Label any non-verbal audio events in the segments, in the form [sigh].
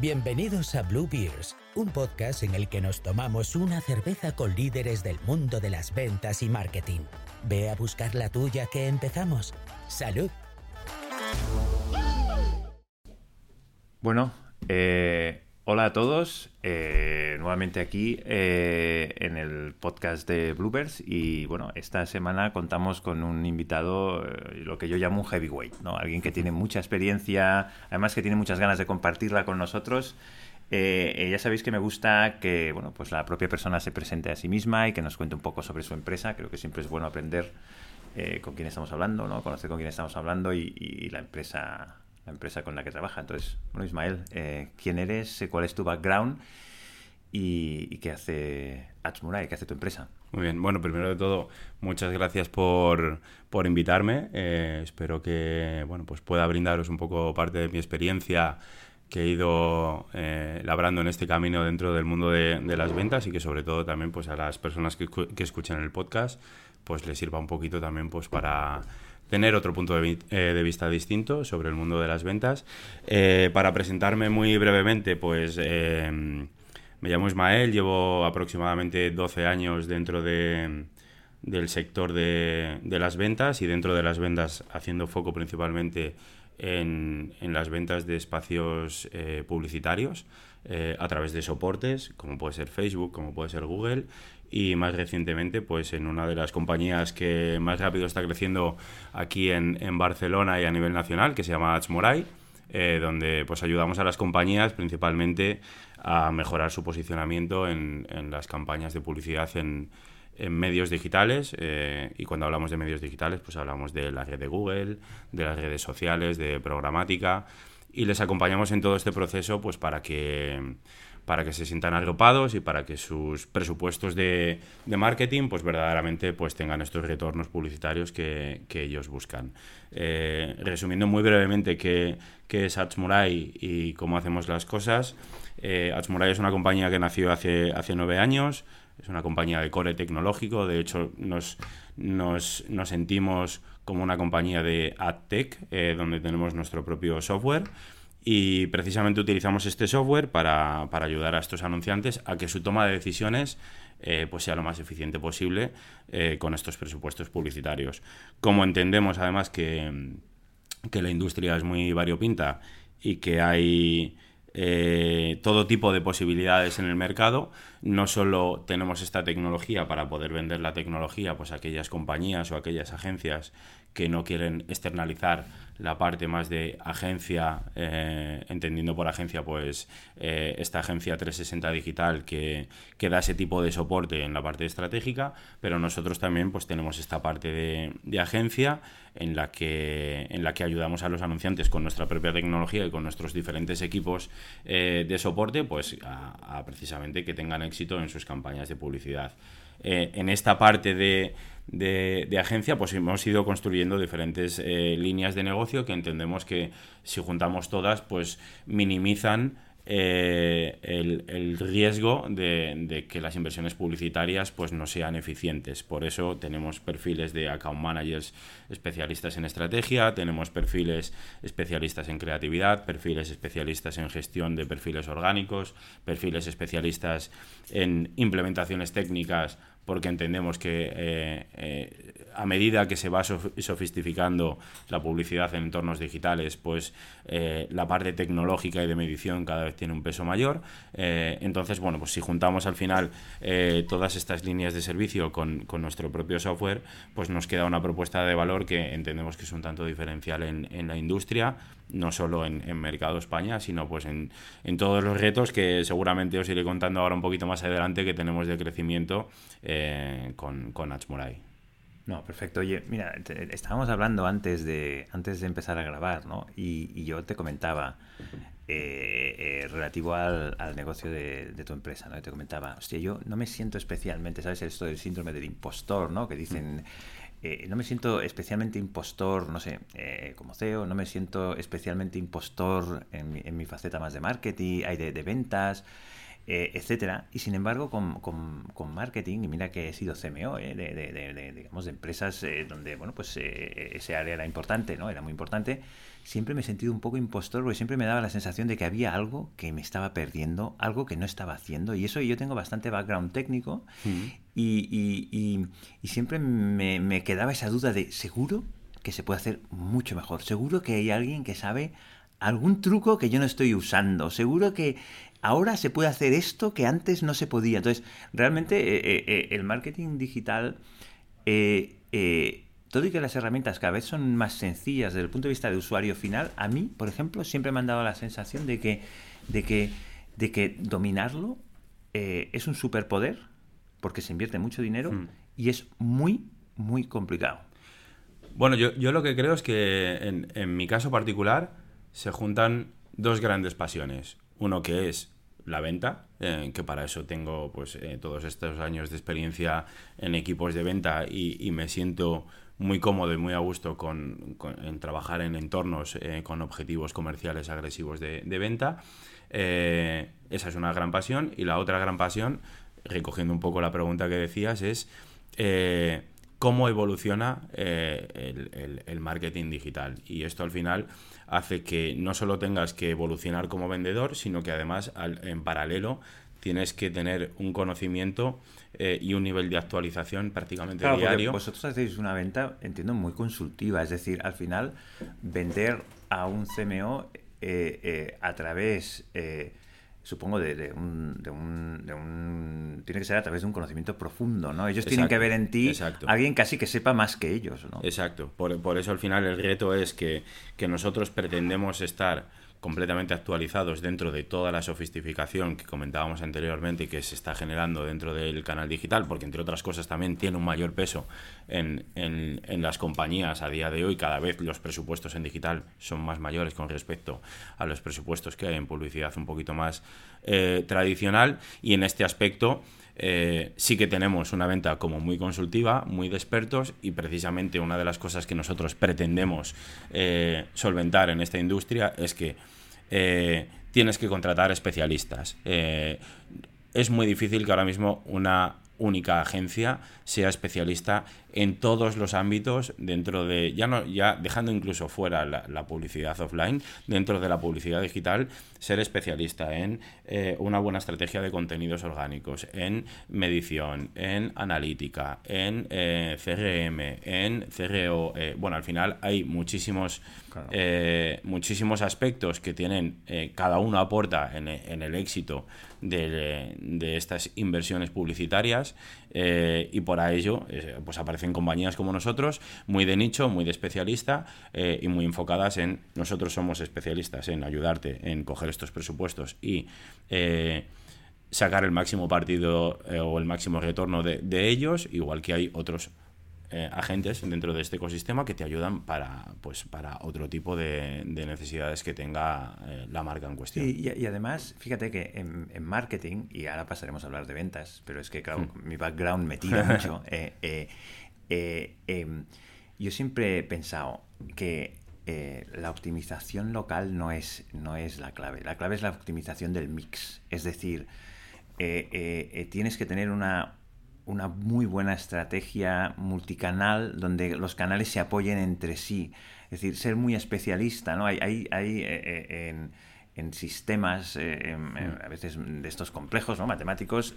Bienvenidos a Blue Beers, un podcast en el que nos tomamos una cerveza con líderes del mundo de las ventas y marketing. Ve a buscar la tuya que empezamos. ¡Salud! Bueno, eh, hola a todos. eh, nuevamente aquí eh, en el podcast de Bluebirds y bueno, esta semana contamos con un invitado, eh, lo que yo llamo un heavyweight, ¿no? Alguien que tiene mucha experiencia, además que tiene muchas ganas de compartirla con nosotros. Eh, ya sabéis que me gusta que bueno, pues la propia persona se presente a sí misma y que nos cuente un poco sobre su empresa. Creo que siempre es bueno aprender con quién estamos hablando, ¿no? conocer con quién estamos hablando y la empresa la empresa con la que trabaja. Entonces, bueno, Ismael, eh, ¿quién eres? Eh, ¿Cuál es tu background? ¿Y, y qué hace Atsmurai? ¿Qué hace tu empresa? Muy bien, bueno, primero de todo, muchas gracias por, por invitarme. Eh, espero que bueno, pues pueda brindaros un poco parte de mi experiencia que he ido eh, labrando en este camino dentro del mundo de, de, las ventas y que sobre todo también pues a las personas que, que escuchan el podcast pues les sirva un poquito también pues para tener otro punto eh, de, vista distinto sobre el mundo de las ventas. Eh, para presentarme muy brevemente, pues eh, me llamo Ismael, llevo aproximadamente 12 años dentro de, del sector de, de, las ventas y dentro de las ventas haciendo foco principalmente en, en las ventas de espacios eh, publicitarios eh, a través de soportes, como puede ser Facebook, como puede ser Google, y más recientemente pues en una de las compañías que más rápido está creciendo aquí en, en Barcelona y a nivel nacional, que se llama Adsmorai, eh, donde pues ayudamos a las compañías principalmente a mejorar su posicionamiento en, en las campañas de publicidad en, en medios digitales eh, y cuando hablamos de medios digitales pues hablamos de la red de Google, de las redes sociales, de programática y les acompañamos en todo este proceso pues para que para que se sientan agrupados y para que sus presupuestos de, marketing pues verdaderamente pues tengan estos retornos publicitarios que, que ellos buscan. Eh, resumiendo muy brevemente qué, qué es Atsmurai y cómo hacemos las cosas, eh, Atsmurai es una compañía que nació hace, hace nueve años, es una compañía de core tecnológico, de hecho nos, nos, nos sentimos como una compañía de AdTech, eh, donde tenemos nuestro propio software y precisamente utilizamos este software para, para, ayudar a estos anunciantes a que su toma de decisiones eh, pues sea lo más eficiente posible eh, con estos presupuestos publicitarios. Como entendemos además que, que la industria es muy variopinta y que hay eh, todo tipo de posibilidades en el mercado. No solo tenemos esta tecnología para poder vender la tecnología pues, a aquellas compañías o aquellas agencias que no quieren externalizar la parte más de agencia, eh, entendiendo por agencia pues eh, esta agencia 360 digital que, que, da ese tipo de soporte en la parte estratégica, pero nosotros también pues tenemos esta parte de, de, agencia en la, que, en la que ayudamos a los anunciantes con nuestra propia tecnología y con nuestros diferentes equipos eh, de soporte pues a, a, precisamente que tengan éxito en sus campañas de publicidad. Eh, en esta parte de de, agencia, pues hemos ido construyendo diferentes eh, líneas de negocio que entendemos que si juntamos todas, pues minimizan eh, el, el, riesgo de, de, que las inversiones publicitarias pues no sean eficientes. Por eso tenemos perfiles de account managers especialistas en estrategia, tenemos perfiles especialistas en creatividad, perfiles especialistas en gestión de perfiles orgánicos, perfiles especialistas en implementaciones técnicas porque entendemos que eh, eh, a medida que se va sofistificando la publicidad en entornos digitales, pues eh, la parte tecnológica y de medición cada vez tiene un peso mayor. entonces, bueno, pues si juntamos al final todas estas líneas de servicio con, con, nuestro propio software, pues nos queda una propuesta de valor que entendemos que es un tanto diferencial en, en la industria, no solo en, en, Mercado España, sino pues en, en, todos los retos que seguramente os iré contando ahora un poquito más adelante que tenemos de crecimiento eh, con, con Atsmurai. No, perfecto. Oye, mira, te, estábamos hablando antes de, antes de empezar a grabar, ¿no? Y, y yo te comentaba, eh, eh, relativo al, al negocio de, de, tu empresa, ¿no? Y te comentaba, hostia, yo no me siento especialmente, ¿sabes? Esto del síndrome del impostor, ¿no? Que dicen... eh, no me siento especialmente impostor, no sé, eh, como CEO, no me siento especialmente impostor en mi, en mi, faceta más de marketing, hay de, de ventas. Eh, etcétera. Y sin embargo, con, con, marketing, y mira que he sido CMO eh, de, de, digamos, de empresas eh, donde bueno, pues, ese área era importante, ¿no? Era muy importante. Siempre me he sentido un poco impostor porque siempre me daba la sensación de que había algo que me estaba perdiendo, algo que no estaba haciendo. Y eso yo tengo bastante background técnico mm. y, y, y, siempre me, me quedaba esa duda de, ¿seguro que se puede hacer mucho mejor? ¿Seguro que hay alguien que sabe algún truco que yo no estoy usando. Seguro que ahora se puede hacer esto que antes no se podía. Entonces, realmente eh, eh, eh, el marketing digital, todo y que las herramientas cada vez son más sencillas desde el punto de vista de usuario final, a mí, por ejemplo, siempre me han dado la sensación de que, de que, de que dominarlo es un superpoder, porque se invierte mucho dinero hmm. y es muy, muy complicado. Bueno, yo, yo, lo que creo es que en, en mi caso particular se juntan dos grandes pasiones. Uno que es la venta, eh, que para eso tengo pues eh, todos estos años de experiencia en equipos de venta y, me siento muy cómodo y muy a gusto con, en trabajar en entornos eh, con objetivos comerciales agresivos de, venta. esa es una gran pasión. Y la otra gran pasión, recogiendo un poco la pregunta que decías, es cómo evoluciona el, el marketing digital. Y esto al final hace que no solo tengas que evolucionar como vendedor, sino que además en paralelo tienes que tener un conocimiento eh, y un nivel de actualización prácticamente diario. Vosotros hacéis una venta, entiendo, muy consultiva, es decir, al final vender a un CMO eh, eh, a través supongo, de, un, de, un, de, un, Tiene que ser a través de un conocimiento profundo, ¿no? Ellos tienen que ver en ti alguien casi que sepa más que ellos, ¿no? Exacto. Por, por eso al final el reto es que, que nosotros pretendemos estar completamente actualizados dentro de toda la sofisticación que comentábamos anteriormente y que se está generando dentro del canal digital, porque entre otras cosas también tiene un mayor peso en, en, las compañías a día de hoy. Cada vez los presupuestos en digital son más mayores con respecto a los presupuestos que hay en publicidad un poquito más eh, tradicional y en este aspecto eh, sí que tenemos una venta como muy consultiva, muy de expertos y precisamente una de las cosas que nosotros pretendemos eh, solventar en esta industria es que eh, tienes que contratar especialistas. es muy difícil que ahora mismo una única agencia sea especialista en todos los ámbitos dentro de, ya no, ya dejando incluso fuera la, publicidad offline, dentro de la publicidad digital, ser especialista en eh, una buena estrategia de contenidos orgánicos, en medición, en analítica, en eh, CRM, en CRO. Eh, bueno, al final hay muchísimos, muchísimos aspectos que tienen, cada uno aporta en, en el éxito de, de, estas inversiones publicitarias y por ello pues aparece en compañías como nosotros, muy de nicho, muy de especialista eh, y muy enfocadas en nosotros somos especialistas en ayudarte en coger estos presupuestos y eh, sacar el máximo partido eh, o el máximo retorno de, de ellos, igual que hay otros agentes dentro de este ecosistema que te ayudan para, pues, para otro tipo de, necesidades que tenga la marca en cuestión. Y, además, fíjate que en, marketing, y ahora pasaremos a hablar de ventas, pero es que, claro, hmm. mi background me tira [laughs] mucho. Eh, em, yo siempre he pensado que la optimización local no es, no es la clave. La clave es la optimización del mix. Es decir, tienes que tener una, una muy buena estrategia multicanal donde los canales se apoyen entre sí. Es decir, ser muy especialista, ¿no? Hay, hay, hay eh, eh, en, en, sistemas, eh, a veces de estos complejos, ¿no? Matemáticos,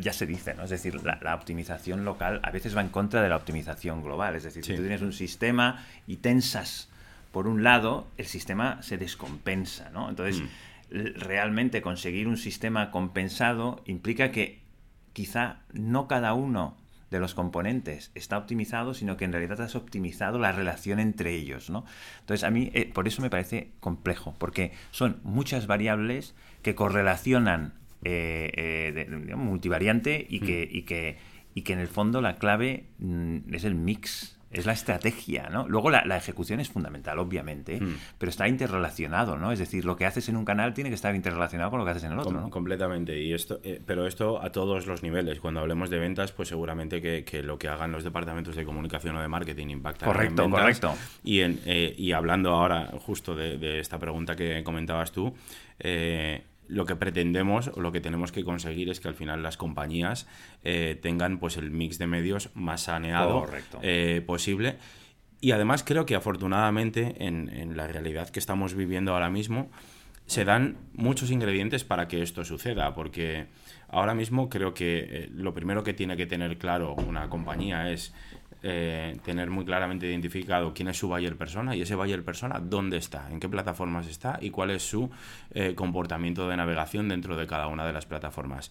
ya se dice, ¿no? Es decir, la, optimización local a veces va en contra de la optimización global. Es decir, si tú tienes un sistema y tensas por un lado, el sistema se descompensa, ¿no? Entonces, mm. realmente conseguir un sistema compensado implica que quizá no cada uno de los componentes está optimizado, sino que en realidad has optimizado la relación entre ellos, ¿no? Entonces, a mí eh, por eso me parece complejo, porque son muchas variables que correlacionan eh, eh, multivariante y que, mm. y, que, y que en el fondo la clave mm, es el mix es la estrategia, ¿no? Luego la, ejecución es fundamental, obviamente, hmm. pero está interrelacionado, ¿no? Es decir, lo que haces en un canal tiene que estar interrelacionado con lo que haces en el otro, ¿no? Completamente, y esto, eh, pero esto a todos los niveles. Cuando hablemos de ventas, pues seguramente que, lo que hagan los departamentos de comunicación o de marketing impacta correcto, en ventas. Correcto, y, en, eh, y hablando ahora justo de, esta pregunta que comentabas tú, eh, lo que pretendemos o lo que tenemos que conseguir es que al final las compañías eh, tengan pues el mix de medios más saneado eh, posible. Y además creo que afortunadamente en, la realidad que estamos viviendo ahora mismo se dan muchos ingredientes para que esto suceda, porque ahora mismo creo que eh, lo primero que tiene que tener claro una compañía es eh, tener muy claramente identificado quién es su buyer persona y ese buyer persona dónde está, en qué plataformas está y cuál es su eh, comportamiento de navegación dentro de cada una de las plataformas.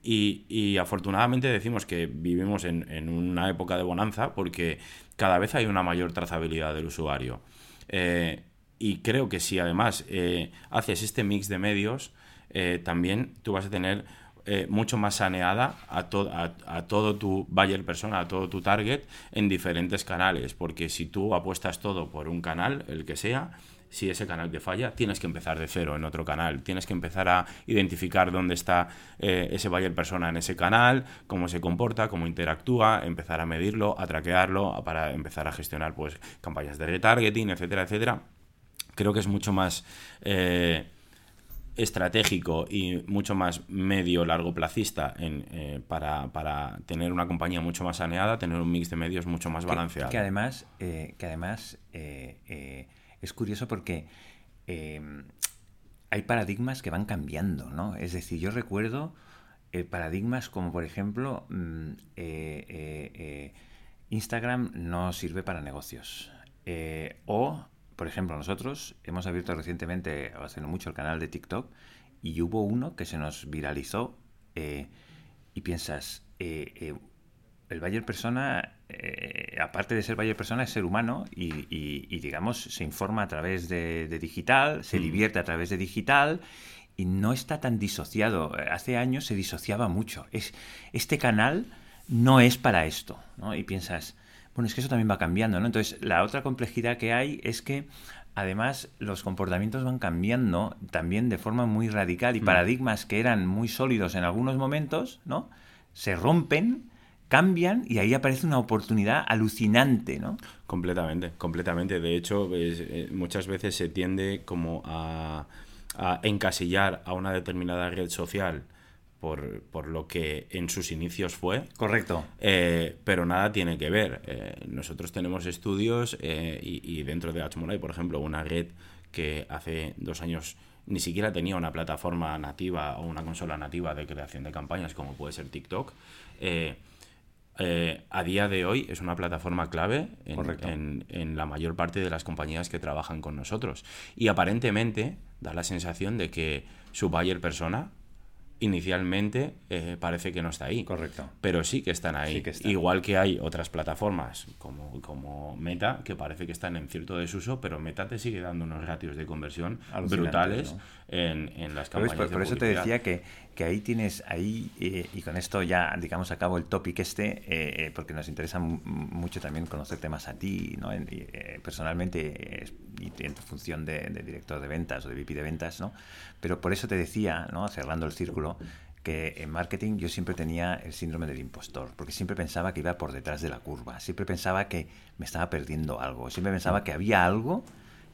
Y, afortunadamente decimos que vivimos en, una época de bonanza porque cada vez hay una mayor trazabilidad del usuario. Eh, y creo que si además haces este mix de medios, también tú vas a tener eh, mucho más saneada a, a, todo tu buyer persona, a todo tu target en diferentes canales, porque si tú apuestas todo por un canal, el que sea, si ese canal te falla, tienes que empezar de cero en otro canal. Tienes que empezar a identificar dónde está eh, ese buyer persona en ese canal, cómo se comporta, cómo interactúa, empezar a medirlo, a traquearlo, para empezar a gestionar pues campañas de retargeting, etcétera, etcétera. Creo que es mucho más eh, estratégico y mucho más medio largo placista en, eh, para, para, tener una compañía mucho más saneada, tener un mix de medios mucho más balanceado. Que, además, eh, que además eh, es curioso porque hay paradigmas que van cambiando, ¿no? Es decir, yo recuerdo paradigmas como por ejemplo mm, Instagram no sirve para negocios o por ejemplo, nosotros hemos abierto recientemente, haciendo mucho, el canal de TikTok y hubo uno que se nos viralizó eh, y piensas, eh, eh, el Bayer Persona, aparte de ser Bayer Persona, es ser humano y, digamos, se informa a través de, digital, se mm. divierte a través de digital y no está tan disociado. Hace años se disociaba mucho. Es, este canal no es para esto, ¿no? Y piensas, bueno, es que eso también va cambiando, ¿no? Entonces, la otra complejidad que hay es que además los comportamientos van cambiando también de forma muy radical y mm. paradigmas que eran muy sólidos en algunos momentos, ¿no? Se rompen, cambian y ahí aparece una oportunidad alucinante, ¿no? Completamente, completamente. De hecho, eh, muchas veces se tiende como a, a encasillar a una determinada red social por, lo que en sus inicios fue. Correcto. Eh, pero nada tiene que ver. Eh, nosotros tenemos estudios eh, y, dentro de Hmolai, por ejemplo, una red que hace dos años ni siquiera tenía una plataforma nativa o una consola nativa de creación de campañas como puede ser TikTok. a día de hoy es una plataforma clave en, en, la mayor parte de las compañías que trabajan con nosotros. Y aparentemente da la sensación de que su buyer persona inicialmente eh, parece que no está ahí. Correcto. Pero sí que están ahí. Igual que hay otras plataformas como, como Meta que parece que están en cierto desuso, pero Meta te sigue dando unos ratios de conversión brutales en, en, las campañas. Por, por eso te decía que, que ahí tienes, ahí, eh, y con esto ya, digamos, acabo el topic este, eh, porque nos interesa mucho también conocerte más a ti, ¿no? personalmente, y en tu función de, de, director de ventas o de VP de ventas, ¿no? Pero por eso te decía, ¿no? cerrando el círculo, que en marketing yo siempre tenía el síndrome del impostor, porque siempre pensaba que iba por detrás de la curva, siempre pensaba que me estaba perdiendo algo, siempre pensaba que había algo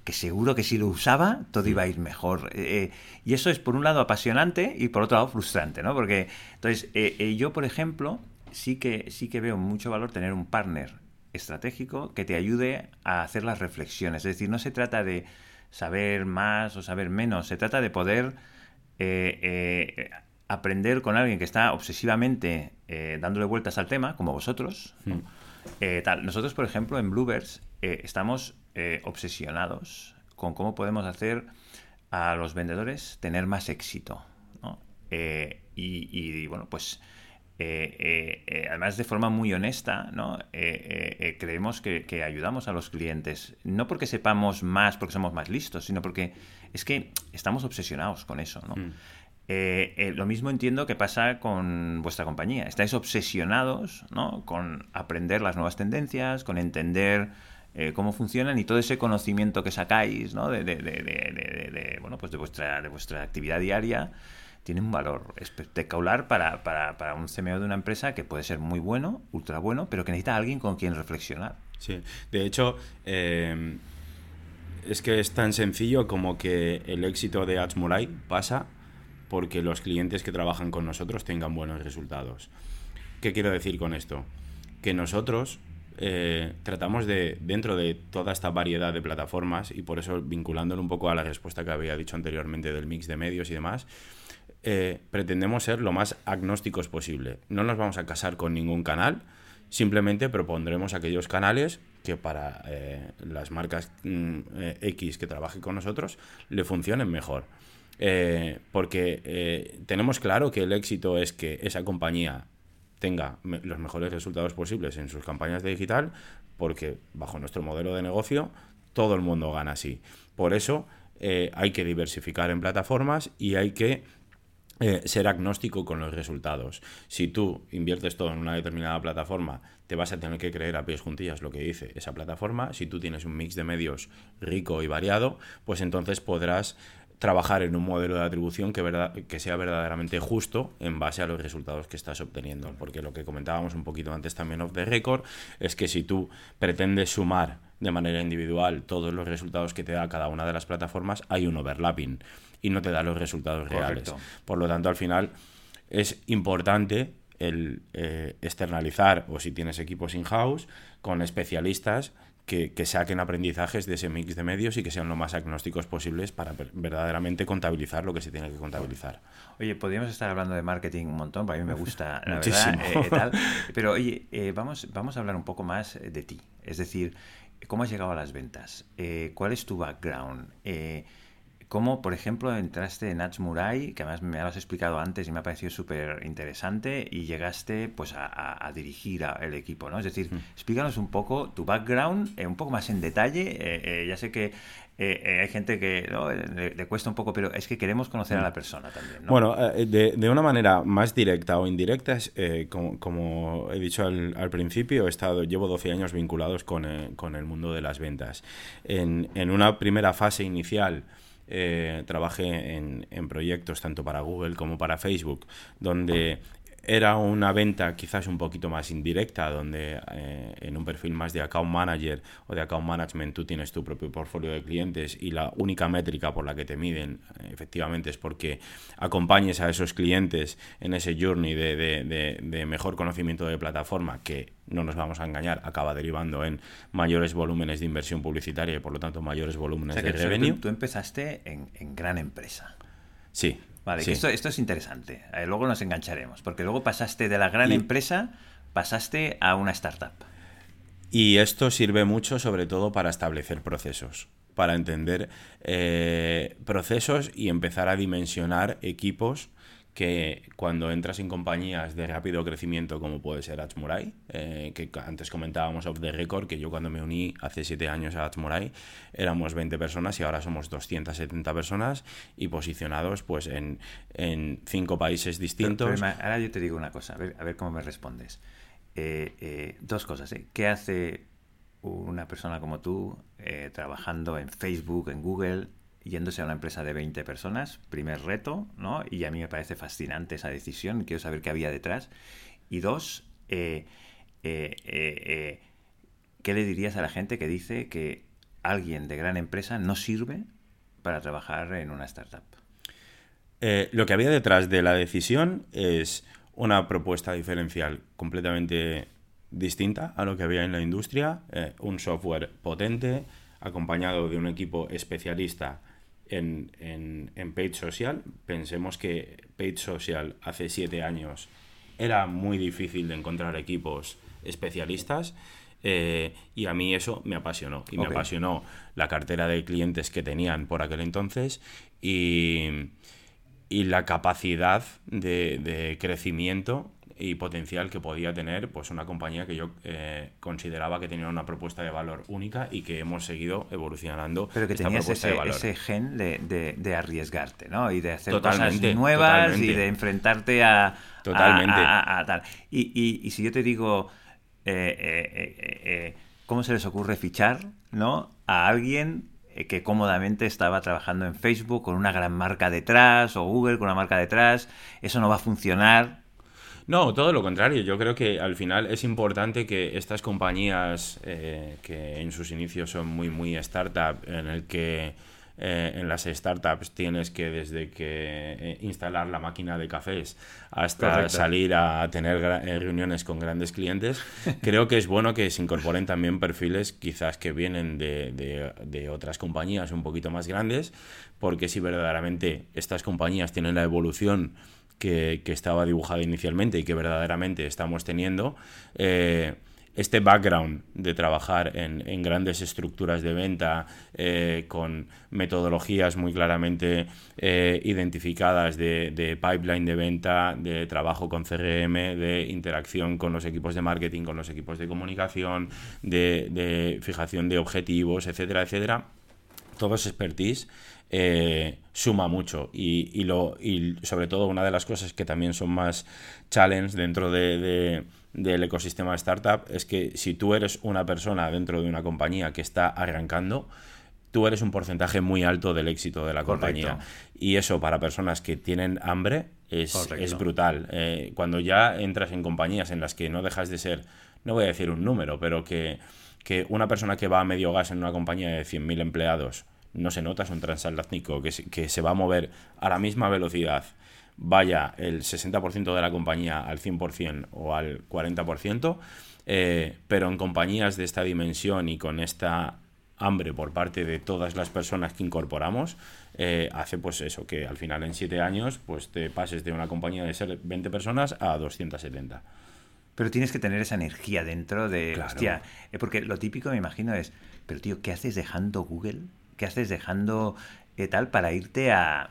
que seguro que si lo usaba todo iba a ir mejor. Eh, eh, y eso es por un lado apasionante y por otro lado frustrante, ¿no? Porque entonces eh, yo, por ejemplo, sí que, sí que veo mucho valor tener un partner estratégico que te ayude a hacer las reflexiones. Es decir, no se trata de saber más o saber menos. Se trata de poder aprender con alguien que está obsesivamente dándole vueltas al tema, como vosotros. Tal. Nosotros, por ejemplo, en Bluebirds estamos obsesionados con cómo podemos hacer a los vendedores tener más éxito. y, bueno, pues eh, eh, eh, además de forma muy honesta, ¿no? creemos que, ayudamos a los clientes, no porque sepamos más, porque somos más listos, sino porque es que estamos obsesionados con eso. ¿no? Mm. lo mismo entiendo que pasa con vuestra compañía. Estáis obsesionados ¿no? con aprender las nuevas tendencias, con entender cómo funcionan y todo ese conocimiento que sacáis ¿no? de, de, bueno, pues de, vuestra, de vuestra actividad diaria tiene un valor espectacular para, para, un CMO de una empresa que puede ser muy bueno, ultra bueno, pero que necesita alguien con quien reflexionar. Sí, de hecho, eh, es que es tan sencillo como que el éxito de Adsmolai pasa porque los clientes que trabajan con nosotros tengan buenos resultados. ¿Qué quiero decir con esto? Que nosotros eh, tratamos de, dentro de toda esta variedad de plataformas, y por eso vinculándolo un poco a la respuesta que había dicho anteriormente del mix de medios y demás, eh, pretendemos ser lo más agnósticos posible. No nos vamos a casar con ningún canal, simplemente propondremos aquellos canales que para eh, las marcas mm, X que trabajen con nosotros le funcionen mejor. porque tenemos claro que el éxito es que esa compañía tenga los mejores resultados posibles en sus campañas de digital, porque bajo nuestro modelo de negocio todo el mundo gana así. Por eso eh, hay que diversificar en plataformas y hay que eh, ser agnóstico con los resultados. Si tú inviertes todo en una determinada plataforma, te vas a tener que creer a pies juntillas lo que dice esa plataforma. Si tú tienes un mix de medios rico y variado, pues entonces podrás trabajar en un modelo de atribución que, verdad, que sea verdaderamente justo en base a los resultados que estás obteniendo. Porque lo que comentábamos un poquito antes también of the record es que si tú pretendes sumar de manera individual todos los resultados que te da cada una de las plataformas, hay un overlapping y no te da los resultados reales. Por lo tanto, al final es importante el eh, externalizar o si tienes equipos in-house con especialistas que, saquen aprendizajes de ese mix de medios y que sean lo más agnósticos posibles para verdaderamente contabilizar lo que se tiene que contabilizar. Oye, podríamos estar hablando de marketing un montón, para mí me gusta, la verdad, eh, tal. [laughs] pero oye, eh, vamos, vamos a hablar un poco más de ti, es decir, ¿cómo has llegado a las ventas? Eh, ¿Cuál es tu background? Cómo, por ejemplo, entraste en Ads Murai, que además me lo has explicado antes y me ha parecido súper interesante, y llegaste pues a, dirigir el equipo, ¿no? Es decir, mm. explícanos un poco tu background, eh, un poco más en detalle. Eh, eh, ya sé que hay gente que le, cuesta un poco, pero es que queremos conocer a la mm. persona también. ¿no? Bueno, de, una manera más directa o indirecta, como, he dicho al, principio, he estado, llevo 12 años vinculados con, el mundo de las ventas. En, en una primera fase inicial, eh, trabajé en, en, proyectos tanto para Google como para Facebook, donde era una venta quizás un poquito más indirecta, donde eh, en un perfil más de account manager o de account management tú tienes tu propio portfolio de clientes y la única métrica por la que te miden eh, efectivamente es porque acompañes a esos clientes en ese journey de, mejor conocimiento de plataforma que no nos vamos a engañar, acaba derivando en mayores volúmenes de inversión publicitaria y por lo tanto mayores volúmenes de revenue. Tú, empezaste en, en gran empresa. Sí, Vale, esto, esto, es interesante. Eh, luego nos engancharemos, porque luego pasaste de la gran empresa, pasaste a una startup. Y esto sirve mucho sobre todo para establecer procesos, para entender eh, procesos y empezar a dimensionar equipos que cuando entras en compañías de rápido crecimiento como puede ser Atmurai, eh, que antes comentábamos off the record, que yo cuando me uní hace siete años a Atmurai éramos 20 personas y ahora somos 270 personas y posicionados pues en, en cinco países distintos. ahora yo te digo una cosa, a ver, a ver cómo me respondes. Eh, eh, dos cosas. ¿Qué hace una persona como tú trabajando en Facebook, en Google, yéndose a una empresa de 20 personas, primer reto, ¿no? Y a mí me parece fascinante esa decisión, quiero saber qué había detrás. Y dos, eh, eh, eh, ¿qué le dirías a la gente que dice que alguien de gran empresa no sirve para trabajar en una startup? lo que había detrás de la decisión es una propuesta diferencial completamente distinta a lo que había en la industria, un software potente, acompañado de un equipo especialista en, en, Paid Social. Pensemos que Paid Social hace siete años era muy difícil de encontrar equipos especialistas. Eh, y a mí eso me apasionó. Y me apasionó la cartera de clientes que tenían por aquel entonces y, y la capacidad de, de, crecimiento y potencial que podía tener pues una compañía que yo eh, consideraba que tenía una propuesta de valor única y que hemos seguido evolucionando. Pero que tenías ese, ese, gen de, de, arriesgarte, ¿no? Y de hacer cosas nuevas y de enfrentarte a, totalmente. a, tal. Y, y, si yo te digo, eh, eh, ¿cómo se les ocurre fichar, ¿no? A alguien que cómodamente estaba trabajando en Facebook con una gran marca detrás o Google con una marca detrás, eso no va a funcionar no, todo lo contrario. Yo creo que al final es importante que estas compañías eh, que en sus inicios son muy, muy startup, en el que eh, en las startups tienes que desde que eh, instalar la máquina de cafés hasta salir a tener reuniones con grandes clientes, [laughs] creo que es bueno que se incorporen también perfiles quizás que vienen de, de otras compañías un poquito más grandes, porque si verdaderamente estas compañías tienen la evolución que, estaba dibujada inicialmente y que verdaderamente estamos teniendo, eh, este background de trabajar en, grandes estructuras de venta eh, con metodologías muy claramente eh, identificadas de, pipeline de venta, de trabajo con CRM, de interacción con los equipos de marketing, con los equipos de comunicación, de, de fijación de objetivos, etcétera, etcétera. Todo es expertise eh, suma mucho. Y, lo, y sobre todo una de las cosas que también son más challenge dentro de, del ecosistema startup es que si tú eres una persona dentro de una compañía que está arrancando, tú eres un porcentaje muy alto del éxito de la compañía. Y eso para personas que tienen hambre es, es brutal. Eh, cuando ya entras en compañías en las que no dejas de ser, no voy a decir un número, pero que, que una persona que va a medio gas en una compañía de 100.000 empleados no se nota, es un transatlántico que, que se va a mover a la misma velocidad, vaya el 60% de la compañía al 100% o al 40%, eh, pero en compañías de esta dimensión y con esta hambre por parte de todas las personas que incorporamos, eh, hace pues eso, que al final en 7 años pues te pases de una compañía de ser 20 personas a 270. Pero tienes que tener esa energía dentro de... Hostia, eh, porque lo típico me imagino es, pero tío, ¿qué haces dejando Google ¿Qué haces dejando eh, tal para irte a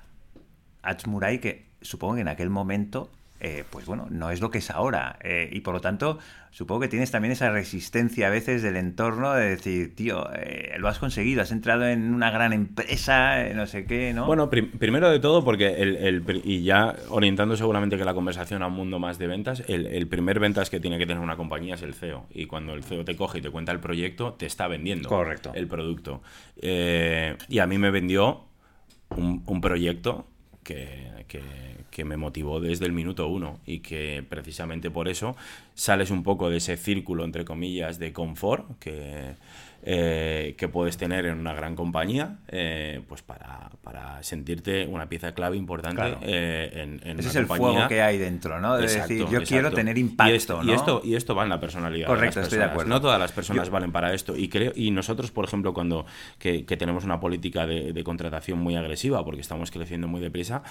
Achmurai, que supongo que en aquel momento, eh, pues bueno, no es lo que es ahora. Eh, y por lo tanto, supongo que tienes también esa resistencia a veces del entorno de decir, tío, lo has conseguido, has entrado en una gran empresa, no sé qué, ¿no? Bueno, primero de todo, porque el, y ya orientando seguramente que la conversación a un mundo más de ventas, el, primer ventas que tiene que tener una compañía es el CEO. Y cuando el CEO te coge y te cuenta el proyecto, te está vendiendo Correcto. el producto. Eh, y a mí me vendió un, proyecto que, que, que, me motivó desde el minuto uno y que precisamente por eso sales un poco de ese círculo, entre comillas, de confort que eh, que puedes tener en una gran compañía, eh, pues para, para, sentirte una pieza clave importante eh, en, en Ese es el fuego que hay dentro, ¿no? De decir, yo quiero tener impacto, y esto, ¿no? y esto, y esto va en la personalidad. Correcto, estoy de acuerdo. No todas las personas valen para esto. Y creo y nosotros, por ejemplo, cuando que, tenemos una política de, de, contratación muy agresiva, porque estamos creciendo muy deprisa,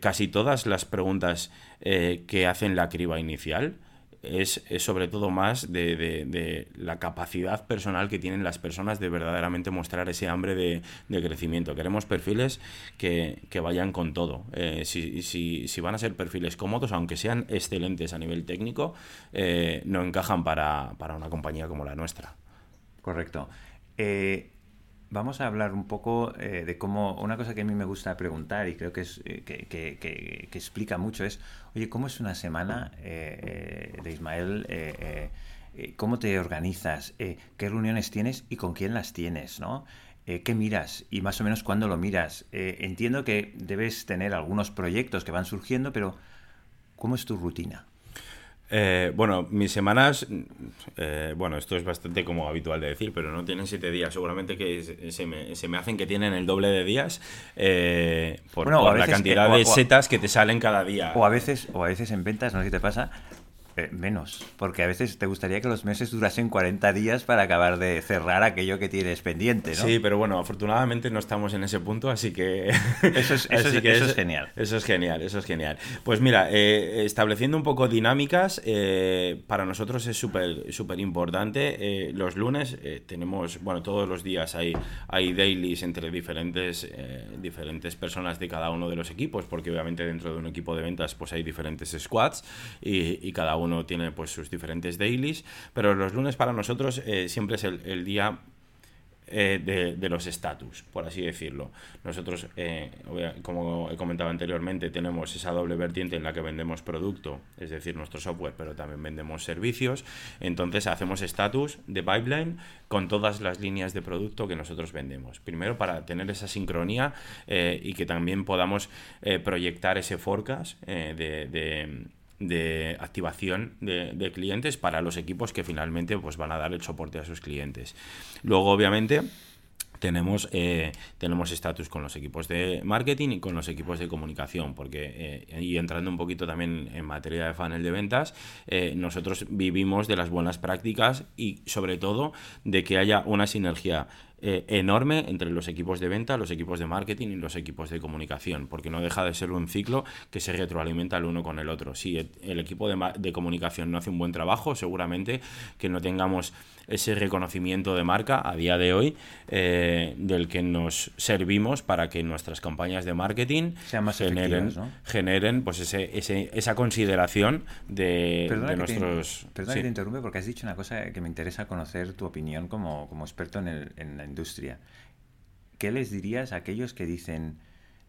casi todas las preguntas que hacen la criba inicial, es, sobre todo más de, la capacidad personal que tienen las personas de verdaderamente mostrar ese hambre de, crecimiento. Queremos perfiles que, vayan con todo. Eh, si, si, van a ser perfiles cómodos, aunque sean excelentes a nivel técnico, eh, no encajan para, una compañía como la nuestra. Correcto. Eh, vamos a hablar un poco de cómo, una cosa que a mí me gusta preguntar y creo que, es, que, explica mucho es, Oye, ¿cómo es una semana eh, eh, de Ismael? Eh, ¿Cómo te organizas? ¿Qué reuniones tienes y con quién las tienes? ¿no? ¿Qué miras? Y más o menos cuándo lo miras. entiendo que debes tener algunos proyectos que van surgiendo, pero ¿cómo es tu rutina? Eh, bueno, mis semanas, eh, bueno, esto es bastante como habitual de decir, pero no tienen siete días. Seguramente que se me, se me hacen que tienen el doble de días eh, por, la cantidad de setas que te salen cada día. O a veces, o a veces en ventas, no sé si te pasa, eh, menos, porque a veces te gustaría que los meses durasen 40 días para acabar de cerrar aquello que tienes pendiente, ¿no? Sí, pero bueno, afortunadamente no estamos en ese punto, así que... [laughs] Eso es, [laughs] genial. Eso es genial, eso es genial. Pues mira, eh, estableciendo un poco dinámicas, eh, para nosotros es súper súper importante. los lunes tenemos, bueno, todos los días hay, hay dailies entre diferentes, diferentes personas de cada uno de los equipos, porque obviamente dentro de un equipo de ventas pues hay diferentes squads y, y cada uno uno tiene pues sus diferentes dailies, pero los lunes para nosotros eh, siempre es el, día eh, de, los status, por así decirlo. Nosotros, eh, como he comentado anteriormente, tenemos esa doble vertiente en la que vendemos producto, es decir, nuestro software, pero también vendemos servicios. Entonces hacemos status de pipeline con todas las líneas de producto que nosotros vendemos. Primero para tener esa sincronía y que también podamos proyectar ese forecast de activación de, clientes para los equipos que finalmente pues, van a dar el soporte a sus clientes. Luego, obviamente, tenemos eh, tenemos estatus con los equipos de marketing y con los equipos de comunicación porque eh, y entrando un poquito también en materia de funnel de ventas eh, nosotros vivimos de las buenas prácticas y sobre todo de que haya una sinergia enorme entre los equipos de venta, los equipos de marketing y los equipos de comunicación, porque no deja de ser un ciclo que se retroalimenta el uno con el otro. Si el, equipo de, de comunicación no hace un buen trabajo, seguramente que no tengamos ese reconocimiento de marca a día de hoy eh, del que nos servimos para que nuestras campañas de marketing generen, generen pues ese, esa consideración de, nuestros... perdón que te interrumpe porque has dicho una cosa que me interesa conocer tu opinión como, como experto en, el, en la industria. ¿Qué les dirías a aquellos que dicen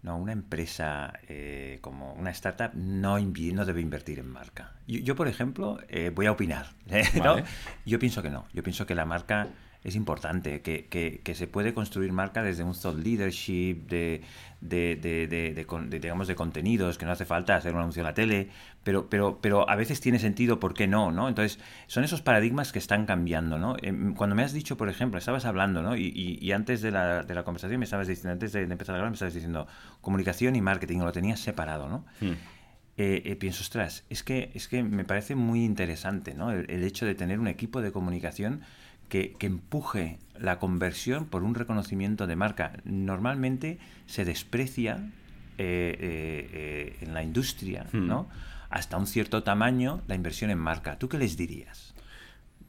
no, una empresa eh, como una startup no, no debe invertir en marca. Yo, por ejemplo, eh, voy a opinar. [laughs] ¿eh? Yo pienso que no. Yo pienso que la marca es importante, que, que, se puede construir marca desde un thought leadership, de, de, de, digamos, de contenidos, que no hace falta hacer un anuncio en la tele, pero, pero, pero a veces tiene sentido, ¿por qué no? ¿no? Entonces, son esos paradigmas que están cambiando. ¿no? Em, cuando me has dicho, por ejemplo, estabas hablando, ¿no? y, y, antes de la, de la, conversación me estabas diciendo, antes de empezar a hablar, me estabas diciendo comunicación y marketing, lo tenías separado, ¿no? Hmm. Eh, eh, pienso, ostras, es que, es que me parece muy interesante ¿no? el hecho de tener un equipo de comunicación que, empuje la conversión por un reconocimiento de marca. Normalmente se desprecia eh, eh, eh, en la industria, hmm. ¿no? Hasta un cierto tamaño la inversión en marca. ¿Tú qué les dirías?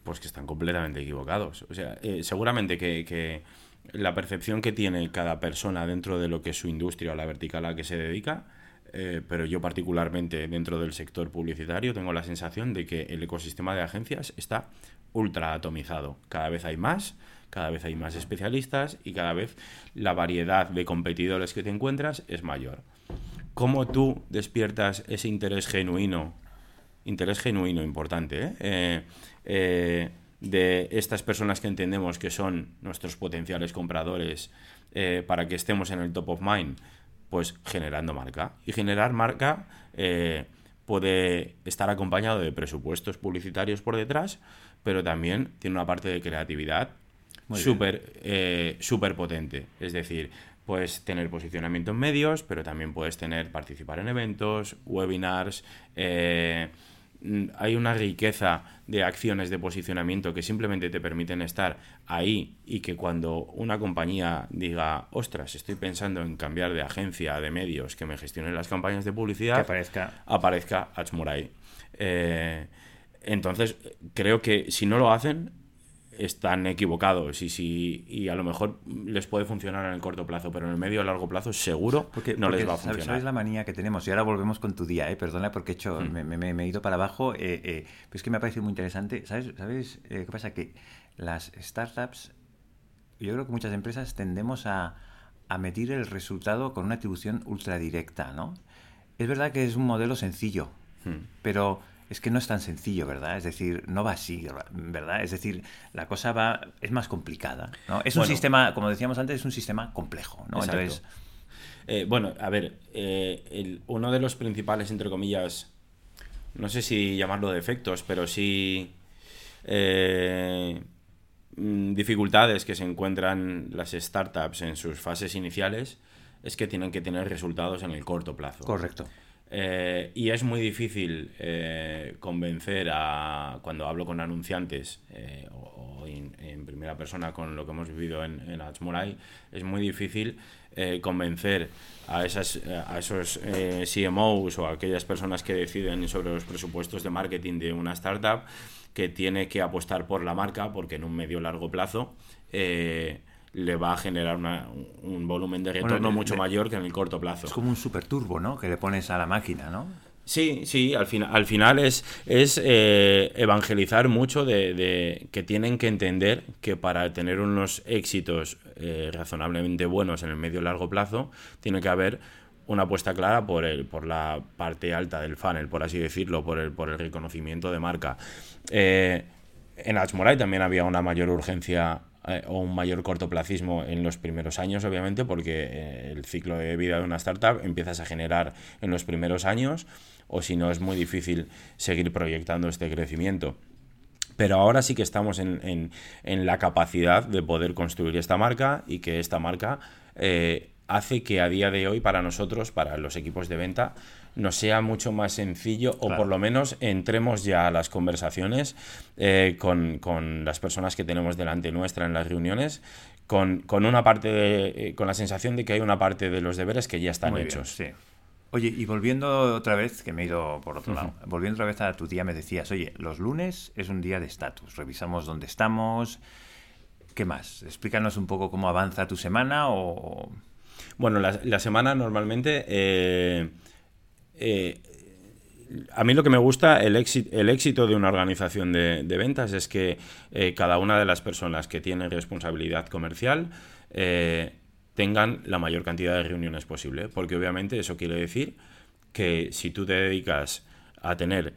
Pues que están completamente equivocados. O sea, seguramente que, que, la percepción que tiene cada persona dentro de lo que es su industria o la vertical a la que se dedica, pero yo particularmente dentro del sector publicitario tengo la sensación de que el ecosistema de agencias está ultra atomizado. Cada vez hay más, cada vez hay más especialistas y cada vez la variedad de competidores que te encuentras es mayor. ¿Cómo tú despiertas ese interés genuino, interés genuino importante, ¿eh? Eh, eh, de estas personas que entendemos que son nuestros potenciales compradores para que estemos en el top of mind? Pues generando marca. Y generar marca puede estar acompañado de presupuestos publicitarios por detrás, pero también tiene una parte de creatividad súper eh, super potente. Es decir, puedes tener posicionamiento en medios, pero también puedes tener participar en eventos, webinars. Eh, hay una riqueza de acciones de posicionamiento que simplemente te permiten estar ahí y que cuando una compañía diga, ostras, estoy pensando en cambiar de agencia de medios que me gestione las campañas de publicidad, aparezca, aparezca. Eh, entonces, creo que si no lo hacen, están equivocados y si y a lo mejor les puede funcionar en el corto plazo, pero en el medio y largo plazo seguro porque, no les va a funcionar. ¿Sabes la manía que tenemos? Y ahora volvemos con tu día, ¿eh? perdona porque he, hecho, hmm. me, he ido para abajo, eh, eh, pero es que me ha parecido muy interesante. ¿Sabes, ¿Sabes eh, qué pasa? Que las startups, yo creo que muchas empresas tendemos a, a medir el resultado con una atribución ultradirecta, ¿no? Es verdad que es un modelo sencillo, hmm. pero es que no es tan sencillo, ¿verdad? Es decir, no va así, ¿verdad? Es decir, la cosa va, es más complicada, ¿no? Es un sistema, como decíamos antes, es un sistema complejo, ¿no? Entonces... Eh, bueno, a ver, eh, uno de los principales, entre comillas, no sé si llamarlo defectos, pero sí eh, mm, dificultades que se encuentran las startups en sus fases iniciales es que tienen que tener resultados en el corto plazo. Correcto. Eh, y es muy difícil eh, convencer a, cuando hablo con anunciantes eh, o, en, primera persona con lo que hemos vivido en, en es muy difícil convencer a, esas, a esos CMOs o a aquellas personas que deciden sobre los presupuestos de marketing de una startup que tiene que apostar por la marca porque en un medio largo plazo le va a generar un volumen de retorno mucho mayor que en el corto plazo. Es como un super turbo, ¿no? Que le pones a la máquina, ¿no? Sí, sí, al, final al final es, es eh, evangelizar mucho de, que tienen que entender que para tener unos éxitos eh, razonablemente buenos en el medio y largo plazo, tiene que haber una apuesta clara por, el, por la parte alta del funnel, por así decirlo, por el, por el reconocimiento de marca. Eh, en Achmoray también había una mayor urgencia eh, o un mayor cortoplacismo en los primeros años, obviamente, porque eh, el ciclo de vida de una startup empiezas a generar en los primeros años, o si no es muy difícil seguir proyectando este crecimiento. Pero ahora sí que estamos en, la capacidad de poder construir esta marca y que esta marca eh, hace que a día de hoy para nosotros, para los equipos de venta, nos sea mucho más sencillo o por lo menos entremos ya a las conversaciones eh, con, las personas que tenemos delante nuestra en las reuniones con, una parte de, eh, con la sensación de que hay una parte de los deberes que ya están hechos. sí. Oye, y volviendo otra vez, que me he ido por otro lado, volviendo otra vez a tu día, me decías, oye, los lunes es un día de estatus, revisamos dónde estamos, ¿qué más? Explícanos un poco cómo avanza tu semana o... Bueno, la, semana normalmente... Eh, eh, a mí lo que me gusta, el éxito, el éxito de una organización de, ventas es que eh, cada una de las personas que tienen responsabilidad comercial tengan la mayor cantidad de reuniones posible, porque obviamente eso quiere decir que si tú te dedicas a tener